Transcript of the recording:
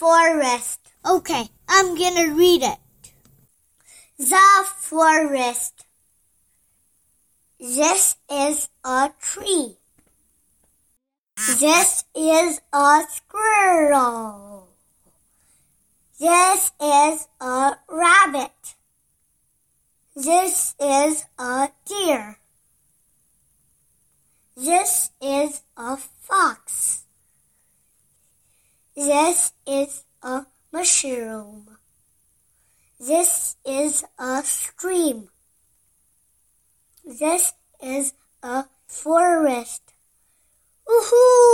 forest. Okay, I'm gonna read it. The forest. This is a tree. This is a squirrel. This is a rabbit. This is a deer. This is a fox. This is a mushroom. This is a stream. This is a forest. Woohoo!